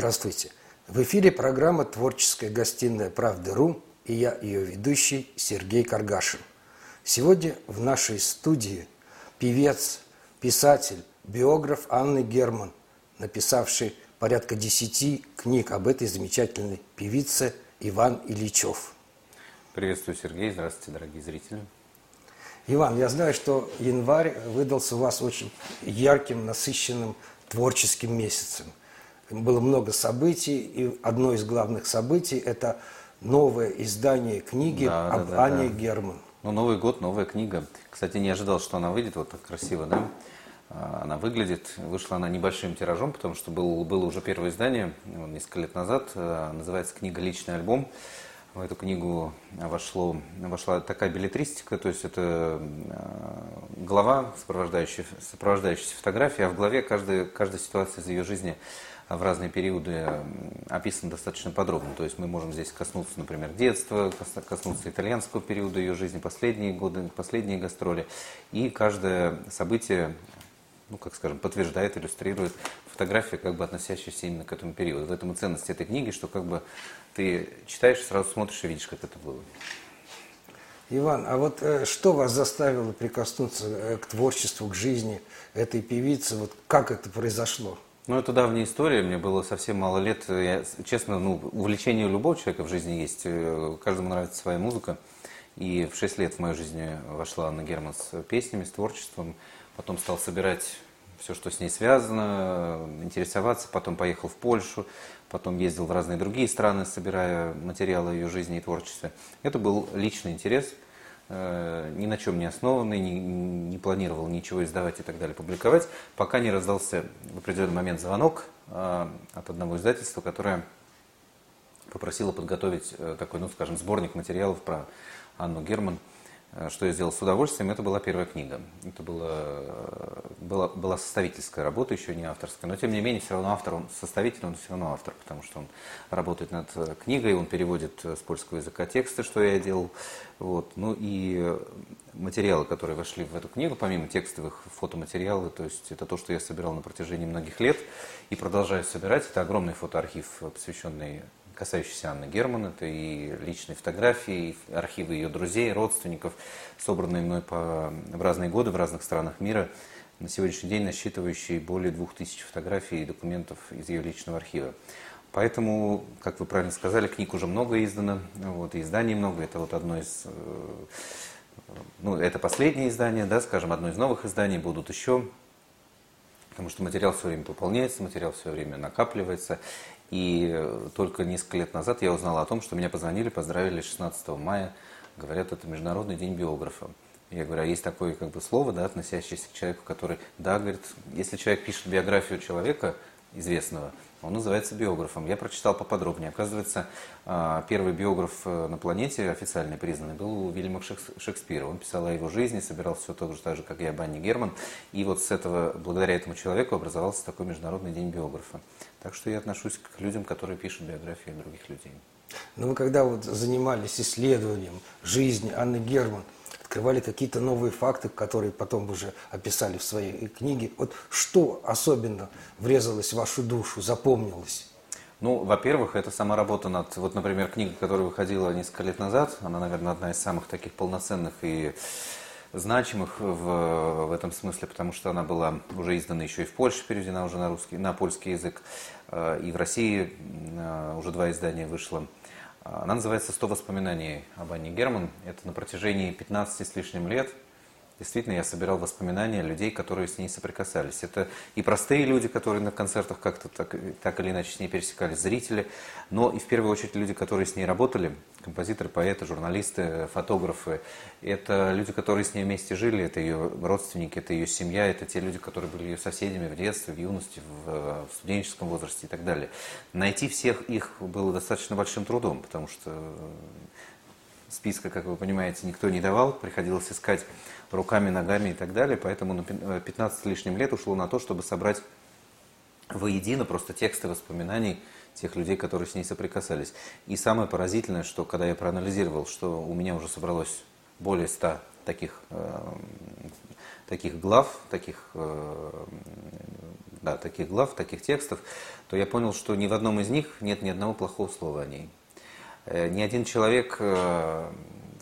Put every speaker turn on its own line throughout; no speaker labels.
Здравствуйте. В эфире программа «Творческая гостиная Правды.ру» и я, ее ведущий Сергей Каргашин. Сегодня в нашей студии певец, писатель, биограф Анны Герман, написавший порядка десяти книг об этой замечательной певице Иван Ильичев.
Приветствую, Сергей. Здравствуйте, дорогие зрители.
Иван, я знаю, что январь выдался у вас очень ярким, насыщенным творческим месяцем. Было много событий, и одно из главных событий – это новое издание книги
Да,
об
да, да,
Ане
да.
Герман.
Ну, Новый год, новая книга. Кстати, не ожидал, что она выйдет вот так красиво, да? А, Она выглядит, вышла она небольшим тиражом, потому что был, было уже первое издание вот, несколько лет назад. А, Называется книга «Личный альбом». В эту книгу вошло, вошла такая билетристика, то есть это а, глава, сопровождающая, сопровождающаяся фотография, а в главе каждая, каждая ситуация из ее жизни в разные периоды м, описана достаточно подробно. То есть мы можем здесь коснуться, например, детства, кос- коснуться итальянского периода ее жизни, последние годы, последние гастроли. И каждое событие, ну, как скажем, подтверждает, иллюстрирует фотографии, как бы относящиеся именно к этому периоду. В этом и ценность этой книги, что как бы ты читаешь, сразу смотришь и видишь, как это было.
Иван, а вот э, что вас заставило прикоснуться э, к творчеству, к жизни этой певицы? Вот как это произошло?
Ну, это давняя история, мне было совсем мало лет. Я, честно, ну, увлечение любого человека в жизни есть. Э, Каждому нравится своя музыка. И в 6 лет в мою жизнь вошла Анна Герман с песнями, с творчеством. Потом стал собирать все, что с ней связано, интересоваться. Потом поехал в Польшу. Потом ездил в разные другие страны, собирая материалы ее жизни и творчества. Это был личный интерес, э, ни на чем не основанный, не, не планировал ничего издавать и так далее, публиковать, пока не раздался в определенный момент звонок э, от одного издательства, которое попросило подготовить э, такой, ну, скажем, сборник материалов про Анну Герман, что я сделал с удовольствием. Это была первая книга. Это была, э, была, была составительская работа, еще не авторская. Но, тем не менее, все равно автор, он составитель, он все равно автор, потому что он работает над э, книгой, он переводит э, с польского языка тексты, что я делал. Вот. Ну и э, материалы, которые вошли в эту книгу, помимо текстовых фотоматериалы, то есть это то, что я собирал на протяжении многих лет и продолжаю собирать. Это огромный фотоархив, э, посвященный касающийся Анны Герман. Это и личные фотографии, и архивы ее друзей, родственников, собранные мной по, в разные годы в разных странах мира. На сегодняшний день насчитывающие более двух тысяч фотографий и документов из ее личного архива. Поэтому, как вы правильно сказали, книг уже много издано, вот, и изданий много. Это вот одно из, э, ну, это последнее издание, да, скажем, одно из новых изданий, будут еще потому что материал все время пополняется, материал все время накапливается. И э, только несколько лет назад я узнал о том, что меня позвонили, поздравили 16 мая, говорят, это Международный день биографа. Я говорю, а есть такое как бы слово, да, относящееся к человеку, который, да, говорит, если человек пишет биографию человека известного, он называется биографом. Я прочитал поподробнее. Оказывается, а, первый биограф э, на планете, официально признанный, был у Вильяма Шекс- Шекспира. Он писал о его жизни, собирал все так же, так же, как и об Анне Герман. И вот с этого, благодаря этому человеку образовался такой Международный день биографа. Так что я отношусь к людям, которые пишут биографии других людей.
Но вы когда вот занимались исследованием жизни Анны Герман, открывали какие-то новые факты, которые потом уже описали в своей книге. Вот что особенно врезалось в вашу душу, запомнилось?
Ну, во-первых, это сама работа над, вот, например, книга, которая выходила несколько лет назад, она, наверное, одна из самых таких полноценных и значимых в, в этом смысле, потому что она была уже издана еще и в Польше, переведена уже на русский, на польский язык, э, и в России э, уже два издания вышло. Она называется «100 воспоминаний об Анне Герман». Это на протяжении 15 с лишним лет Действительно, я собирал воспоминания людей, которые с ней соприкасались. Это и простые люди, которые на концертах как-то так, так или иначе с ней пересекались, зрители, но и в первую очередь люди, которые с ней работали, композиторы, поэты, журналисты, фотографы. Это люди, которые с ней вместе жили, это ее родственники, это ее семья, это те люди, которые были ее соседями в детстве, в юности, в, в студенческом возрасте и так далее. Найти всех их было достаточно большим трудом, потому что списка, как вы понимаете, никто не давал, приходилось искать руками, ногами и так далее, поэтому на 15 лишним лет ушло на то, чтобы собрать воедино просто тексты воспоминаний тех людей, которые с ней соприкасались. И самое поразительное, что когда я проанализировал, что у меня уже собралось более 100 таких, э, таких глав, таких э, да, таких глав, таких текстов, то я понял, что ни в одном из них нет ни одного плохого слова о ней. Э, ни один человек, э,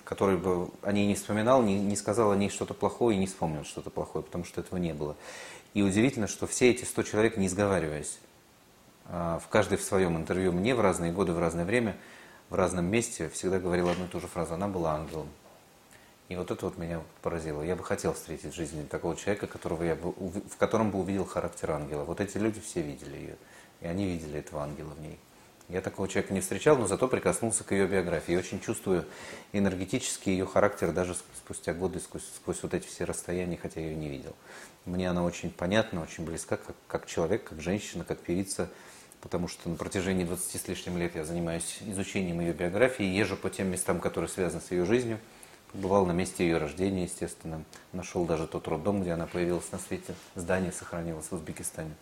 который бы о ней не вспоминал, не, не сказал о ней что-то плохое и не вспомнил что-то плохое, потому что этого не было. И удивительно, что все эти 100 человек, не сговариваясь, в каждой в своем интервью мне в разные годы, в разное время, в разном месте всегда говорил одну и ту же фразу. Она была ангелом. И вот это вот меня поразило. Я бы хотел встретить в жизни такого человека, которого я бы, в котором бы увидел характер ангела. Вот эти люди все видели ее. И они видели этого ангела в ней. Я такого человека не встречал, но зато прикоснулся к ее биографии. И очень чувствую энергетически ее характер даже спустя годы, сквозь, сквозь вот эти все расстояния, хотя я ее не видел. Мне она очень понятна, очень близка, как, как человек, как женщина, как певица, потому что на протяжении 20 с лишним лет я занимаюсь изучением ее биографии, езжу по тем местам, которые связаны с ее жизнью – Бывал на месте ее рождения, естественно. Нашел даже тот роддом, где она появилась на свете. Здание сохранилось в Узбекистане.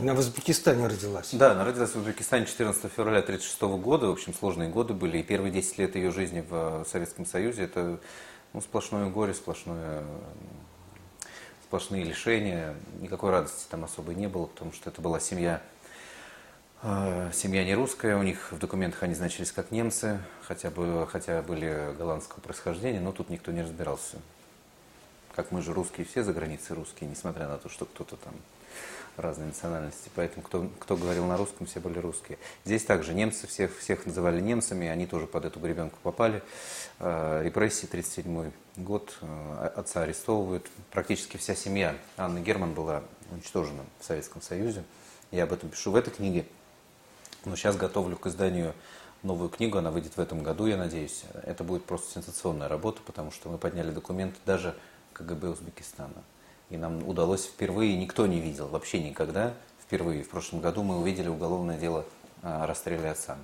Она в Узбекистане родилась?
Да, она родилась в Узбекистане 14 февраля 1936 года. В общем, сложные годы были. И первые 10 лет ее жизни в Советском Союзе – это ну, сплошное горе, сплошное, сплошные лишения. Никакой радости там особой не было, потому что это была семья а, семья не русская, у них в документах они значились как немцы, хотя, бы, хотя были голландского происхождения, но тут никто не разбирался. Как мы же русские, все за границей русские, несмотря на то, что кто-то там разной национальности. Поэтому кто, кто говорил на русском, все были русские. Здесь также немцы, всех, всех называли немцами, они тоже под эту гребенку попали. Э, репрессии, 1937 год, э, отца арестовывают. Практически вся семья Анны Герман была уничтожена в Советском Союзе. Я об этом пишу в этой книге. Но сейчас готовлю к изданию новую книгу, она выйдет в этом году, я надеюсь. Это будет просто сенсационная работа, потому что мы подняли документы даже КГБ Узбекистана. И нам удалось впервые, никто не видел, вообще никогда, впервые в прошлом году мы увидели уголовное дело о расстреле отца.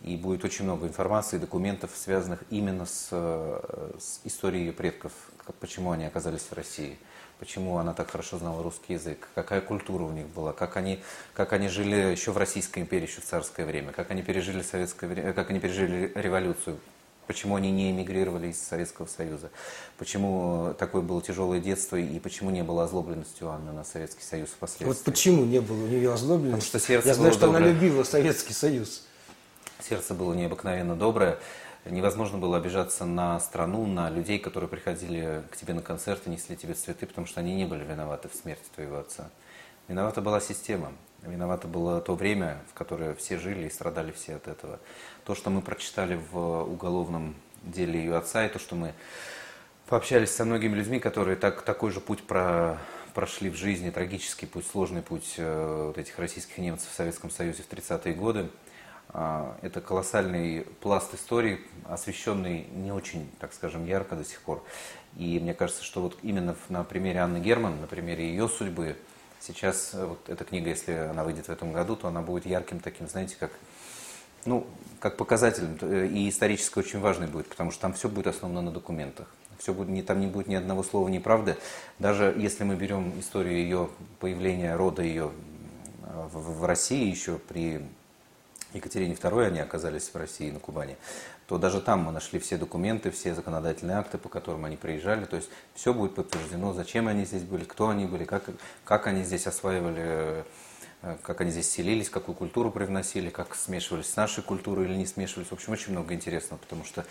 И будет очень много информации, документов, связанных именно с, с историей ее предков, почему они оказались в России почему она так хорошо знала русский язык, какая культура у них была, как они, как они жили еще в Российской империи, еще в царское время, как они пережили советское время, как они пережили революцию, почему они не эмигрировали из Советского Союза, почему такое было тяжелое детство и почему не было озлобленности у Анны на Советский Союз впоследствии.
Вот почему не было у нее озлобленности?
Потому что сердце
Я знаю, что
доброе.
она любила Советский Союз.
Сердце было необыкновенно доброе невозможно было обижаться на страну, на людей, которые приходили к тебе на концерты, несли тебе цветы, потому что они не были виноваты в смерти твоего отца. Виновата была система, виновато было то время, в которое все жили и страдали все от этого. То, что мы прочитали в уголовном деле ее отца, и то, что мы пообщались со многими людьми, которые так, такой же путь про, прошли в жизни, трагический путь, сложный путь э, вот этих российских немцев в Советском Союзе в 30-е годы, а, это колоссальный пласт истории, освещенный не очень, так скажем, ярко до сих пор. И мне кажется, что вот именно на примере Анны Герман, на примере ее судьбы, сейчас э, вот эта книга, если она выйдет в этом году, то она будет ярким таким, знаете, как, ну, как показателем. Э, и исторически очень важный будет, потому что там все будет основано на документах. Все будет, не, там не будет ни одного слова неправды. Даже если мы берем историю ее появления, рода ее э, в, в России еще при Екатерине II они оказались в России, на Кубани, то даже там мы нашли все документы, все законодательные акты, по которым они приезжали. То есть все будет подтверждено, зачем они здесь были, кто они были, как, как они здесь осваивали, э, как они здесь селились, какую культуру привносили, как смешивались с нашей культурой или не смешивались. В общем, очень много интересного, потому что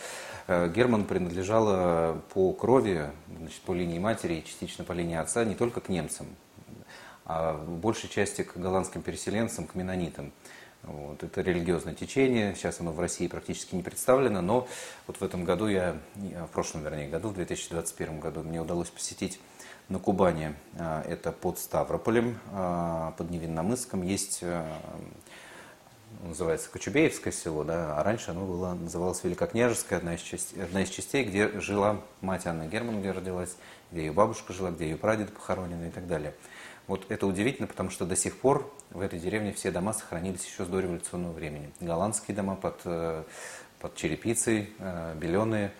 э, Герман принадлежала по крови, значит, по линии матери и частично по линии отца не только к немцам, а в большей части к голландским переселенцам, к менонитам. Вот, это религиозное течение, сейчас оно в России практически не представлено, но вот в этом году я, в прошлом, вернее, году, в 2021 году, мне удалось посетить на Кубани, а, это под Ставрополем, а, под Невинномыском, есть, называется Кочубеевское село, да, а раньше оно было, называлось Великокняжеское, одна из, частей, одна из частей, где жила мать Анны Герман, где родилась, где ее бабушка жила, где ее прадед похоронены и так далее. Вот это удивительно, потому что до сих пор в этой деревне все дома сохранились еще с дореволюционного времени. Голландские дома под, э, под черепицей, э, беленые,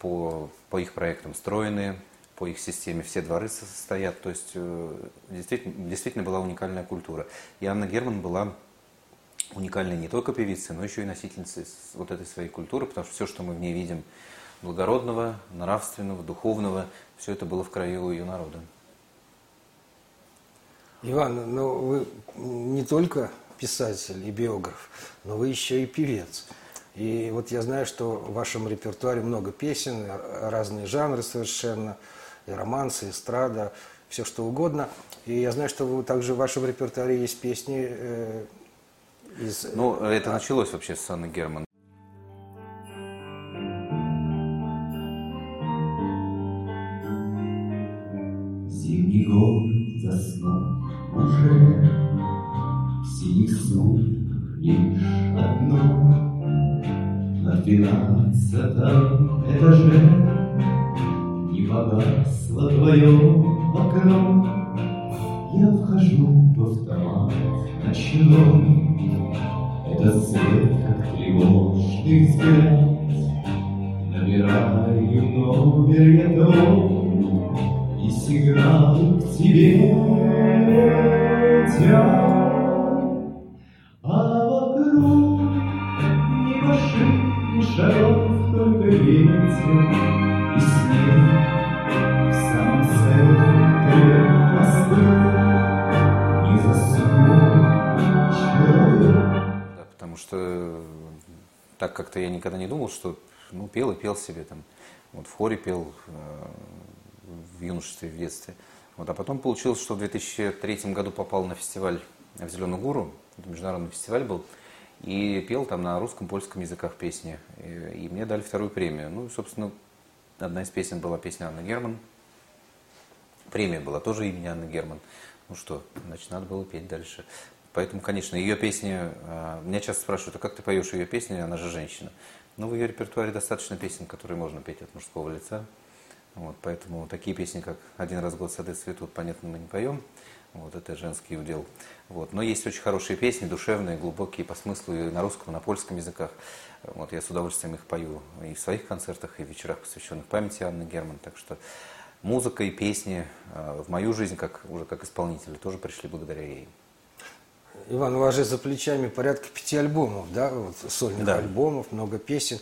по, по их проектам стройные, по их системе все дворы состоят. То есть э, действительно, действительно была уникальная культура. И Анна Герман была уникальной не только певицей, но еще и носительницей вот этой своей культуры, потому что все, что мы в ней видим, благородного, нравственного, духовного, все это было в краю ее народа.
Иван, ну вы не только писатель и биограф, но вы еще и певец. И вот я знаю, что в вашем репертуаре много песен, разные жанры совершенно, и романсы, и эстрада, все что угодно. И я знаю, что вы, также в вашем репертуаре есть песни э, из...
Ну, это началось вообще с Анны Герман.
Двенадцатом этаже Не погасло твое окно. Я вхожу в автомат ночной, Это свет, как тревожный взгляд.
Так как-то я никогда не думал, что ну, пел и пел себе там. Вот в хоре пел э, в юношестве, в детстве. Вот, а потом получилось, что в 2003 году попал на фестиваль в Зеленую гору, это международный фестиваль был, и пел там на русском, польском языках песни. И, и мне дали вторую премию. Ну, собственно, одна из песен была песня Анны Герман. Премия была тоже имени Анны Герман. Ну что, значит, надо было петь дальше. Поэтому, конечно, ее песни... а, Меня часто спрашивают, а как ты поешь ее песни, она же женщина. Но в ее репертуаре достаточно песен, которые можно петь от мужского лица. Вот, поэтому такие песни, как «Один раз в год сады цветут», понятно, мы не поем. Вот, это женский удел. Вот. Но есть очень хорошие песни, душевные, глубокие по смыслу и на русском, и на польском языках. Вот, я с удовольствием их пою и в своих концертах, и в вечерах, посвященных памяти Анны Герман. Так что музыка и песни э, в мою жизнь, как, уже как исполнителя, тоже пришли благодаря ей.
Иван, у вас же за плечами порядка пяти альбомов, да, вот сольных
Да.
альбомов, много песен.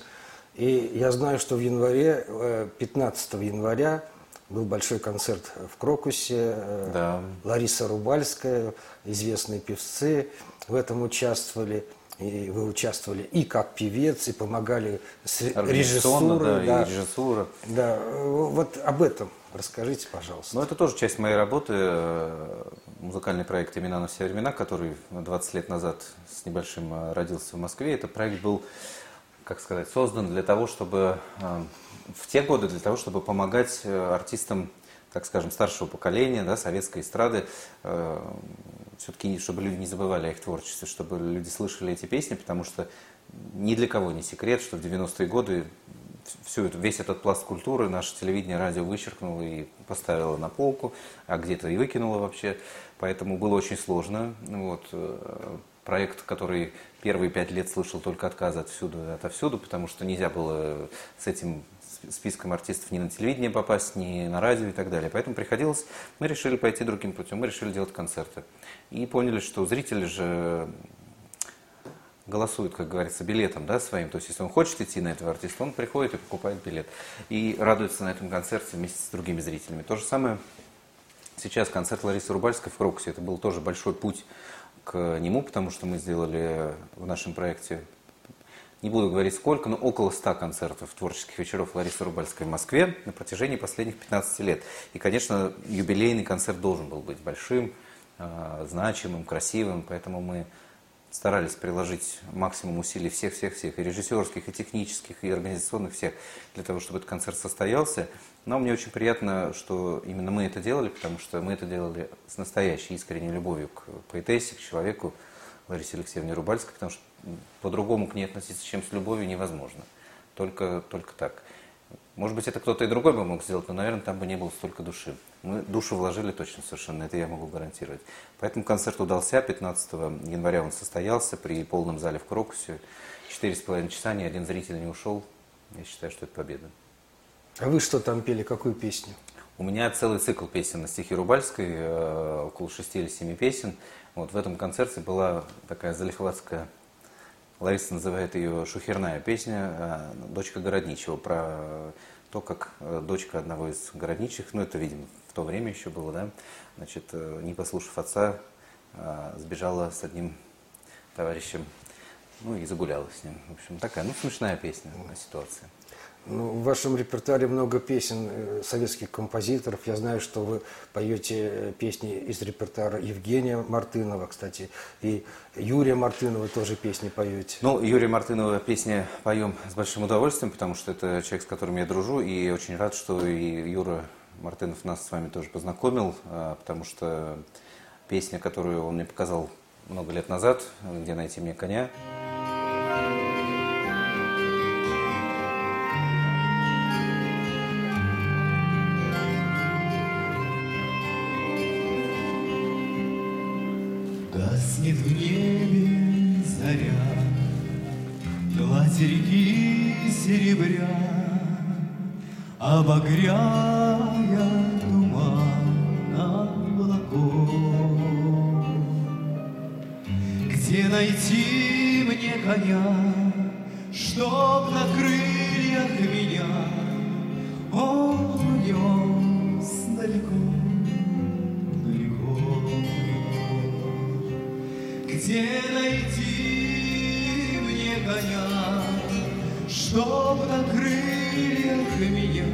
И я знаю, что в январе, э, 15 января был большой концерт в Крокусе. э,
Да.
Лариса Рубальская, известные певцы в этом участвовали. И вы участвовали и как певец, и помогали с режиссурой.
да, и режиссура.
Да, вот об этом расскажите, пожалуйста.
Ну, это тоже часть моей работы. э, Музыкальный проект «Имена на все времена», который 20 лет назад с небольшим э, родился в Москве. Этот проект был, как сказать, создан для того, чтобы э, в те годы для того, чтобы помогать артистам, так скажем, старшего поколения, да, советской эстрады, все-таки, чтобы люди не забывали о их творчестве, чтобы люди слышали эти песни, потому что ни для кого не секрет, что в 90-е годы всю эту, весь этот пласт культуры наше телевидение, радио вычеркнуло и поставило на полку, а где-то и выкинуло вообще. Поэтому было очень сложно. Вот. э, Проект, который первые пять лет слышал только отказы отсюда и отовсюду, потому что нельзя было с этим списком артистов ни на телевидение попасть, ни на радио и так далее. Поэтому приходилось, мы решили пойти другим путем, мы решили делать концерты. И поняли, что зрители же голосует, как говорится, билетом да, своим. То есть, если он хочет идти на этого артиста, он приходит и покупает билет. И радуется на этом концерте вместе с другими зрителями. То же самое сейчас концерт Ларисы Рубальской в Крокусе. Это был тоже большой путь к нему, потому что мы сделали в нашем проекте, не буду говорить сколько, но около 100 концертов творческих вечеров Ларисы Рубальской в Москве на протяжении последних 15 лет. И, конечно, юбилейный концерт должен был быть большим, э, значимым, красивым, поэтому мы старались приложить максимум усилий всех-всех-всех, и режиссерских, и технических, и организационных всех, для того, чтобы этот концерт состоялся. Но мне очень приятно, что именно мы это делали, потому что мы это делали с настоящей искренней любовью к поэтессе, к человеку Ларисе Алексеевне Рубальской, потому что по-другому к ней относиться, чем с любовью, невозможно. Только, только так. Может быть, это кто-то и другой бы мог сделать, но, наверное, там бы не было столько души. Мы душу вложили точно совершенно, это я могу гарантировать. Поэтому концерт удался, 15 января он состоялся при полном зале в Крокусе. Четыре с половиной часа, ни один зритель не ушел. Я считаю, что это победа.
А вы что там пели, какую песню?
У меня целый цикл песен на стихи Рубальской, э, около шести или семи песен. Вот в этом концерте была такая залихватская, Лариса называет ее шухерная песня, э, «Дочка городничего», про то, как э, дочка одного из городничих, ну это, видимо, то время еще было, да, значит, э, не послушав отца, а, сбежала с одним товарищем, ну и загуляла с ним. В общем, такая, ну, смешная песня о ситуации.
Ну, в вашем репертуаре много песен э, советских композиторов. Я знаю, что вы поете э, песни из репертуара Евгения Мартынова, кстати, и Юрия Мартынова тоже песни поете.
Ну, Юрия Мартынова песни поем с большим удовольствием, потому что это человек, с которым я дружу, и очень рад, что и Юра Мартынов нас с вами тоже познакомил, а, потому что песня, которую он мне показал много лет назад, «Где найти мне коня»,
Реки серебря, Обогряя туман облаков. Где найти мне коня, Чтоб на крыльях меня Он унес далеко. Где найти мне коня, Чтоб на крыльях меня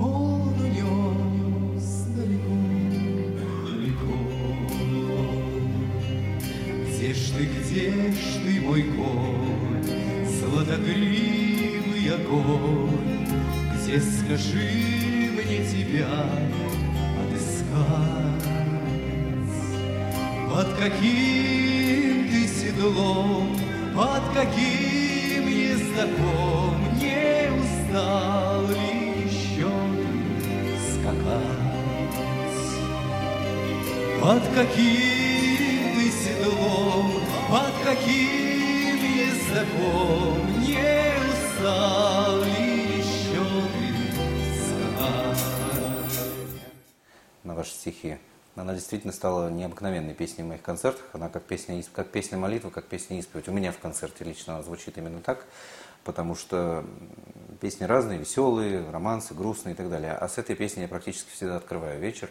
Он унес далеко, далеко. Где ж ты, где ж ты, мой конь, Златогривый огонь, Где, скажи мне, тебя отыскать? Под каким ты седлом, под каким ездаком Не устал ли еще скакать? Под каким ты седлом, под каким ездаком Не устал ли еще ты скакать?
на ваши стихи. Она действительно стала необыкновенной песней в моих концертах. Она как песня, как песня молитвы, как песня исповедь. У меня в концерте лично она звучит именно так, потому что песни разные, веселые, романсы, грустные и так далее. А с этой песней я практически всегда открываю вечер.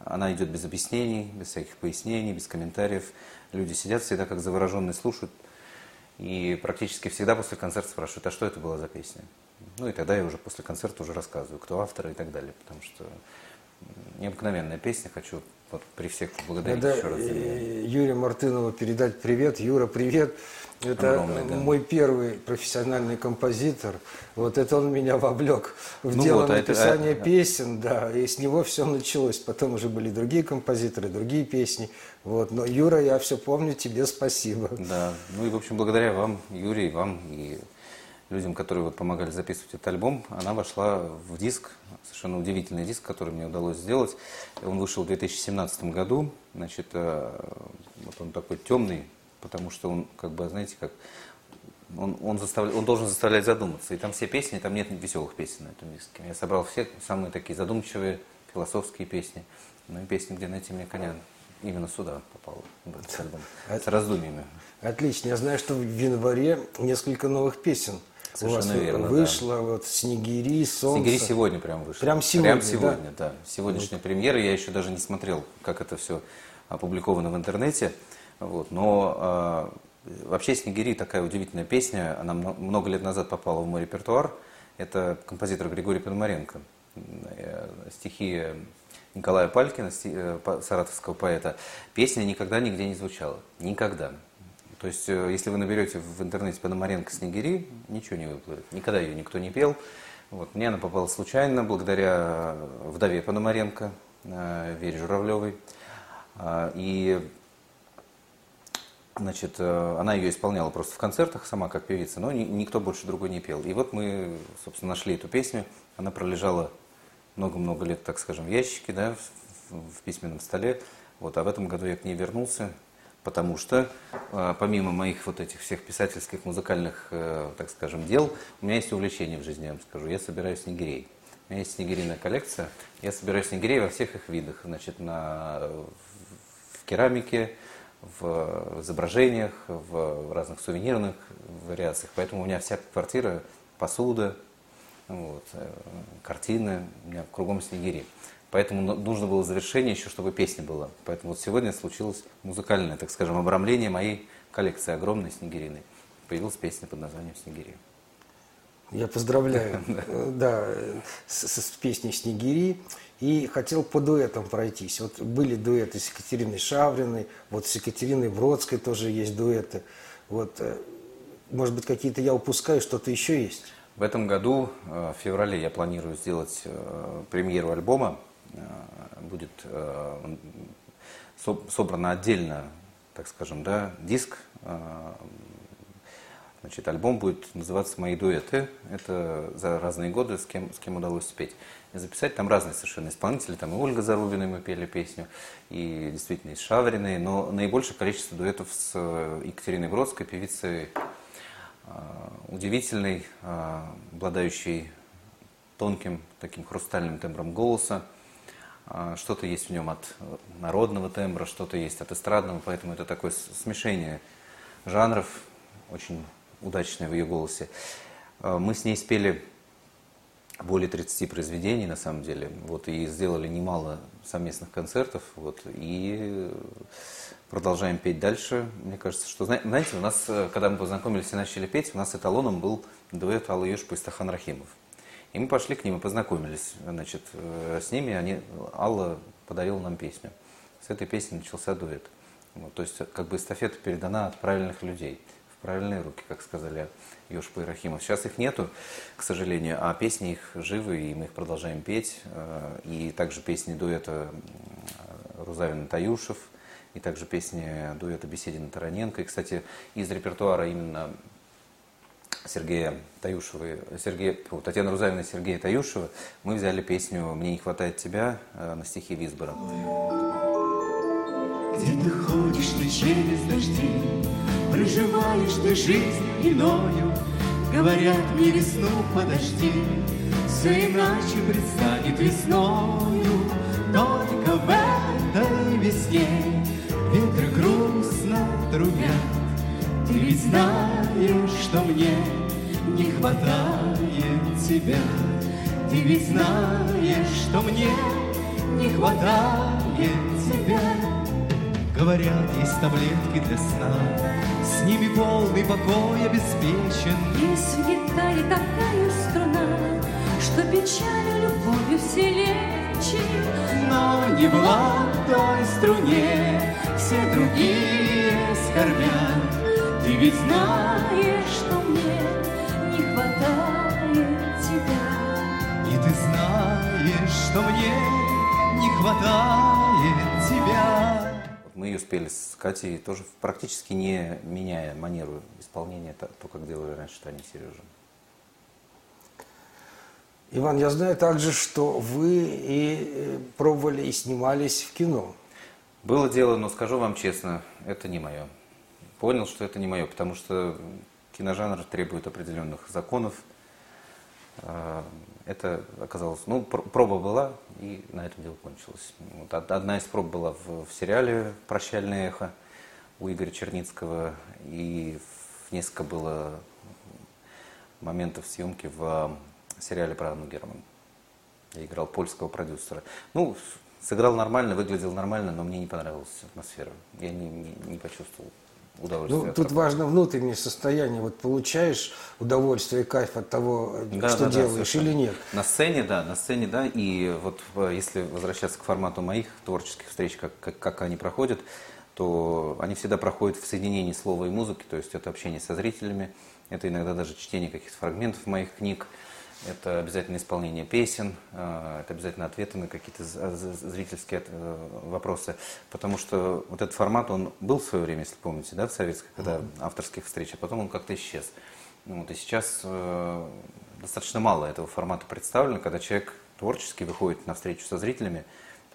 Она идет без объяснений, без всяких пояснений, без комментариев. Люди сидят всегда как завороженные, слушают. И практически всегда после концерта спрашивают, а что это была за песня? Ну и тогда я уже после концерта уже рассказываю, кто автор и так далее. Потому что необыкновенная песня. Хочу вот при всех поблагодарить
Надо
еще раз за
э, Юрию Мартынову передать привет. Юра, привет. Это
Огромный, да.
мой первый профессиональный композитор. Вот это он меня вовлек в
Ну
дело
вот, а это-
написания
а-
песен, да. И с него все началось. Потом уже были другие композиторы, другие песни. Вот. Но Юра, я все помню, тебе спасибо.
Да, ну и, в общем, благодаря вам, Юрий, вам и людям, которые вот помогали записывать этот альбом, она вошла в диск, совершенно удивительный диск, который мне удалось сделать. Он вышел в 2017 году, значит, э, вот он такой темный, потому что он, как бы, знаете, как он, он, заставля- он должен заставлять задуматься. И там все песни, там нет веселых песен на этом диске. Я собрал все самые такие задумчивые, философские песни. Ну и песни, где найти мне коня, именно сюда попал, этот альбом, с раздумьями.
Отлично. Я знаю, что в январе несколько новых песен у вас
Совершенно верно, да.
вышло. Вот «Снегири», «Солнце».
Снегири сегодня прям вышел.
Прям сегодня,
Прям сегодня, да. Сегодняшняя премьера. Я еще даже не смотрел, как это все опубликовано в интернете. Вот. Но а, вообще «Снегири» такая удивительная песня. Она мно- много лет назад попала в мой репертуар. Это композитор Григорий Пономаренко. Э, Стихи Николая Палькина, э, саратовского поэта. Песня никогда нигде не звучала. Никогда. То есть, э, если вы наберете в интернете Пономаренко «Снегири», ничего не выплывет. Никогда ее никто не пел. Вот. Мне она попала случайно, благодаря вдове Пономаренко, э, Вере Журавлевой. А, И Значит, э, она ее исполняла просто в концертах, сама как певица, но ни- никто больше другой не пел. И вот мы, собственно, нашли эту песню. Она пролежала много-много лет, так скажем, в ящике, да, в, в письменном столе. Вот, а в этом году я к ней вернулся, потому что э, помимо моих вот этих всех писательских, музыкальных, э, так скажем, дел, у меня есть увлечение в жизни, я вам скажу. Я собираю снегирей. У меня есть снегирийная коллекция. Я собираю снегирей во всех их видах. Значит, на, в керамике, в изображениях, в разных сувенирных вариациях. Поэтому у меня вся квартира, посуда, вот, э, картины, у меня кругом снегири. Поэтому ну- нужно было завершение еще, чтобы песня была. Поэтому вот сегодня случилось музыкальное, так скажем, обрамление моей коллекции огромной снегириной. Появилась песня под названием «Снегири».
Я поздравляю, да, с, с- с песней «Снегири». И хотел по дуэтам пройтись. Вот были дуэты с Екатериной Шавриной, вот с Екатериной Бродской тоже есть дуэты. Вот, э, может быть, какие-то я упускаю, что-то еще есть?
В этом году, э, в феврале, я планирую сделать э, премьеру альбома. Э, Будет э, собрано отдельно, так скажем, да, диск. Э, Значит, альбом будет называться «Мои дуэты». Это за разные годы, с кем, с кем удалось спеть. И записать там разные совершенно исполнители. Там и Ольга Зарубина, мы пели песню, и действительно и Шавриной. Но наибольшее количество дуэтов с Екатериной Бродской, певицей удивительный, а, обладающий тонким таким хрустальным тембром голоса. А, Что-то есть в нем от э, народного тембра, что-то есть от эстрадного, поэтому это такое смешение жанров, очень удачное в ее голосе. А, Мы с ней спели более 30 произведений, на самом деле, вот, и сделали немало совместных концертов, вот, и продолжаем петь дальше. Мне кажется, что, зна- знаете, у нас, э, когда мы познакомились и начали петь, у нас эталоном был дуэт Алла Юшпа и Стахан Рахимов. И мы пошли к ним и познакомились, значит, э, с ними, они, Алла подарила нам песню. С этой песни начался дуэт. Вот, то есть, как бы эстафета передана от правильных людей, в правильные руки, как сказали Юшпа и Рахимов. Сейчас их нету, к сожалению, а песни их живы, и мы их продолжаем петь. Э, И также песни дуэта Рузавина Таюшев, и также песни дуэта Беседина Тараненко. И, кстати, из репертуара именно Сергея Таюшева, Сергея, фу, Татьяны Рузавина и Сергея Таюшева мы взяли песню «Мне не хватает тебя» э, на стихи Висбора.
Где ты ходишь ты через дожди, Проживаешь ты жизнь иною, Говорят мне весну подожди, Все иначе предстанет весною. Только в этой весне Ветры грустно трубят, Ты ведь знаешь, что мне не хватает тебя. Ты ведь знаешь, что мне не хватает тебя. Говорят, есть таблетки для сна, С ними полный покой обеспечен.
Есть в гитаре такая струна, Что печаль любовью все лечит.
Но не в той струне Все другие скорбят. Ты ведь знаешь,
что мне не хватает тебя.
и ты знаешь, что мне не хватает тебя.
Мы ее спели с Катей, тоже практически не меняя манеру исполнения, то, то, как делали раньше Таня и Сережа.
Иван, я знаю также, что вы и э, пробовали и снимались в кино.
Было дело, но скажу вам честно, это не мое. Понял, что это не мое, потому что киножанр требует определенных законов. А, Это оказалось, ну, пр- проба была, и на этом дело кончилось. Вот од- одна из проб была в, в сериале «Прощальное эхо» у Игоря Черницкого, и несколько было моментов съемки в а, сериале про Анну Герман. Я играл польского продюсера. Ну, сыграл нормально, выглядел нормально, но мне не понравилась атмосфера. Я не, не- не почувствовал
Ну, тут
работы.
важно внутреннее состояние. Вот получаешь удовольствие и кайф от того,
Да,
что
да, да,
делаешь
совершенно.
или нет.
На сцене, да, на сцене, да. И вот э, если возвращаться к формату моих творческих встреч, как, как, как они проходят, то они всегда проходят в соединении слова и музыки, то есть это общение со зрителями, это иногда даже чтение каких-то фрагментов моих книг, это обязательно исполнение песен, э, это обязательно ответы на какие-то зрительские э, вопросы, потому что вот этот формат, он был в свое время, если помните, да, в советской, когда авторских встреч, а потом он как-то исчез. Ну, вот, и сейчас э, достаточно мало этого формата представлено, когда человек творчески выходит на встречу со зрителями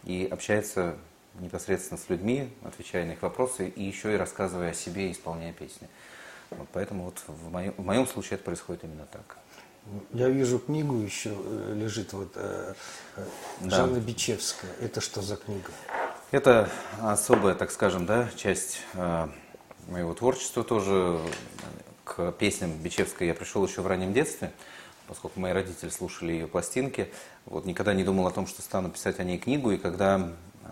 и общается непосредственно с людьми, отвечая на их вопросы и еще и рассказывая о себе исполняя песни. Вот поэтому вот в моем, в моем случае это происходит именно так.
Я вижу книгу еще э, лежит вот э, э,
Да.
Жанна Бичевская. Это что за книга?
Это особая, так скажем, да, часть э, моего творчества тоже. К песням Бичевской я пришел еще в раннем детстве. поскольку мои родители слушали ее пластинки. Вот никогда не думал о том, что стану писать о ней книгу. И когда,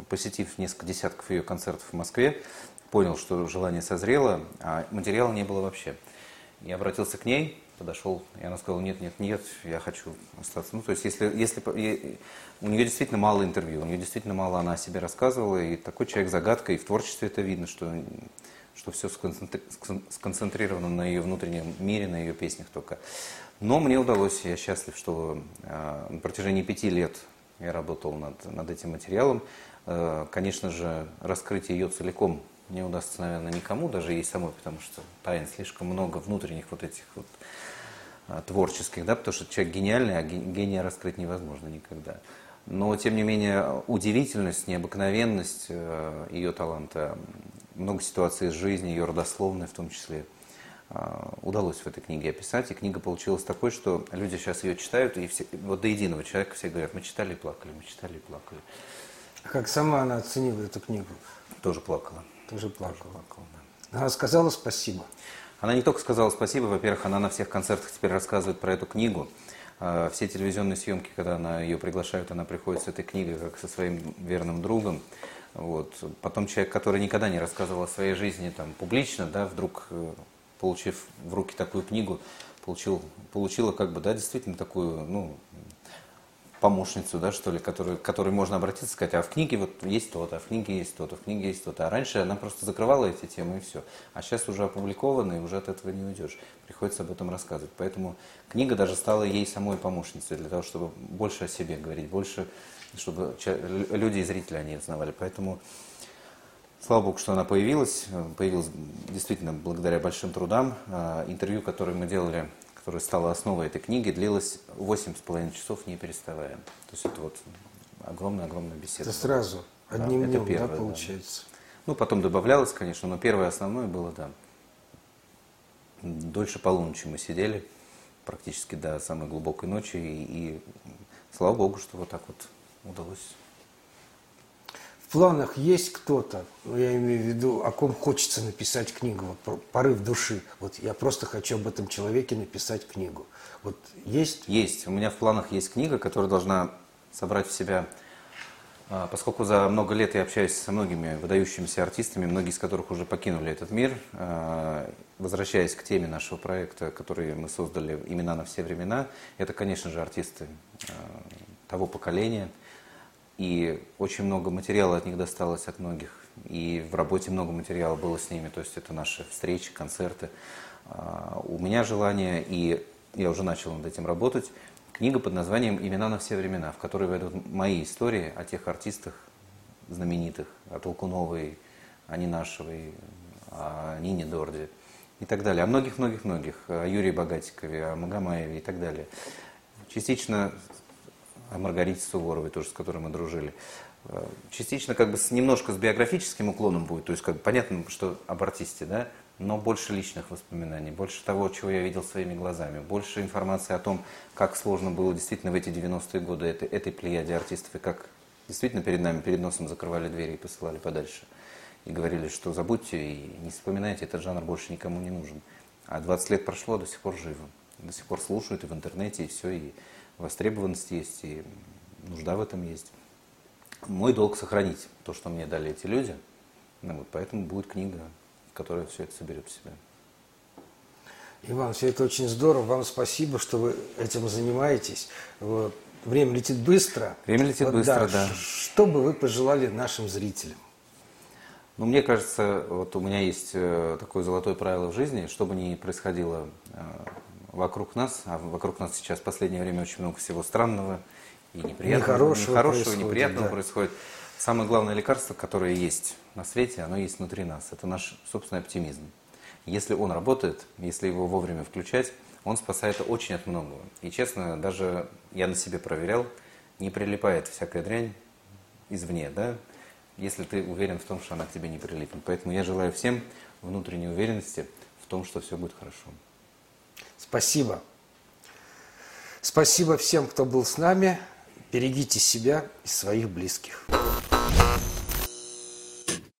посетив несколько десятков ее концертов в Москве, понял, что желание созрело, а материала не было вообще. Я обратился к ней, подошел, и она сказала, нет, нет, нет, я хочу остаться. Ну, то есть, если, если у нее действительно мало интервью, у нее действительно мало она о себе рассказывала, и такой человек загадка, и в творчестве это видно, что, что все сконцентрировано на ее внутреннем мире, на ее песнях только. Но мне удалось, я счастлив, что э, на протяжении пяти лет я работал над, над этим материалом. Э, конечно же, раскрыть ее целиком не удастся, наверное, никому, даже ей самой, потому что тайн слишком много внутренних вот этих вот а, творческих, да, потому что человек гениальный, а гения раскрыть невозможно никогда. Но, тем не менее, удивительность, необыкновенность э, ее таланта, много ситуаций из жизни, ее родословной в том числе, э, удалось в этой книге описать. И книга получилась такой, что люди сейчас ее читают, и все, вот до единого человека все говорят, мы читали и плакали, мы читали и плакали.
А как сама она оценила эту книгу?
Тоже плакала.
Тоже плакала. Плакала да. Она сказала спасибо.
Она не только сказала спасибо, во-первых, она на всех концертах теперь рассказывает про эту книгу. А, все телевизионные съемки, когда она ее приглашают, она приходит с этой книгой, как со своим верным другом. Вот. Потом человек, который никогда не рассказывал о своей жизни там, публично, да, вдруг, э, получив в руки такую книгу, получил, получила как бы, да, действительно такую, ну, помощницу, да, что ли, который, которой можно обратиться, сказать, а в книге вот есть то-то, а в книге есть то-то, в книге есть то-то. А раньше она просто закрывала эти темы и все. А сейчас уже опубликовано, и уже от этого не уйдешь. Приходится об этом рассказывать. Поэтому книга даже стала ей самой помощницей для того, чтобы больше о себе говорить, больше, чтобы люди и зрители о ней узнавали. Поэтому Слава Богу, что она появилась. Появилась действительно благодаря большим трудам. А, интервью, которое мы делали которая стала основой этой книги, длилась 8,5 часов, не переставая. То есть это вот огромная-огромная беседа.
Это сразу, одним да, днем, это первое, да, получается? Да.
Ну, потом добавлялось, конечно, но первое основное было, да. Дольше полуночи мы сидели, практически до самой глубокой ночи, и, и слава Богу, что вот так вот удалось
в планах есть кто-то, ну, я имею в виду, о ком хочется написать книгу, вот, порыв души. Вот я просто хочу об этом человеке написать книгу. Вот есть?
Есть. У меня в планах есть книга, которая должна собрать в себя, а, поскольку за много лет я общаюсь со многими выдающимися артистами, многие из которых уже покинули этот мир, а, возвращаясь к теме нашего проекта, который мы создали «Имена на все времена», это, конечно же, артисты а, того поколения – и очень много материала от них досталось от многих. И в работе много материала было с ними. То есть это наши встречи, концерты. А, у меня желание, и я уже начал над этим работать, книга под названием «Имена на все времена», в которой войдут мои истории о тех артистах знаменитых, о Толкуновой, о Нинашевой, о Нине Дорде и так далее. О многих-многих-многих, о Юрии Богатикове, о Магомаеве и так далее. Частично о Маргарите Суворовой, тоже с которой мы дружили. Э, частично как бы с, немножко с биографическим уклоном будет, то есть как бы понятно, что об артисте, да, но больше личных воспоминаний, больше того, чего я видел своими глазами, больше информации о том, как сложно было действительно в эти 90-е годы этой, этой плеяде артистов, и как действительно перед нами, перед носом закрывали двери и посылали подальше. И говорили, что забудьте и не вспоминайте, этот жанр больше никому не нужен. А 20 лет прошло, до сих пор живо. До сих пор слушают и в интернете, и все, и востребованность есть, и нужда в этом есть. Мой долг сохранить то, что мне дали эти люди. Ну, вот, поэтому будет книга, которая все это соберет в себя.
Иван, все это очень здорово. Вам спасибо, что вы этим занимаетесь. Вот. Время летит быстро.
Время летит вот, быстро, да. да.
Что бы вы пожелали нашим зрителям?
Ну, мне кажется, вот у меня есть э, такое золотое правило в жизни, что бы ни происходило э, вокруг нас, а вокруг нас сейчас в последнее время очень много всего странного и неприятного,
нехорошего,
нехорошего неприятного да. происходит. Самое главное лекарство, которое есть на свете, оно есть внутри нас. Это наш собственный оптимизм. Если он работает, если его вовремя включать, он спасает очень от многого. И честно, даже я на себе проверял, не прилипает всякая дрянь извне, да, если ты уверен в том, что она к тебе не прилипнет. Поэтому я желаю всем внутренней уверенности в том, что все будет хорошо.
Спасибо. Спасибо всем, кто был с нами. Берегите себя и своих близких.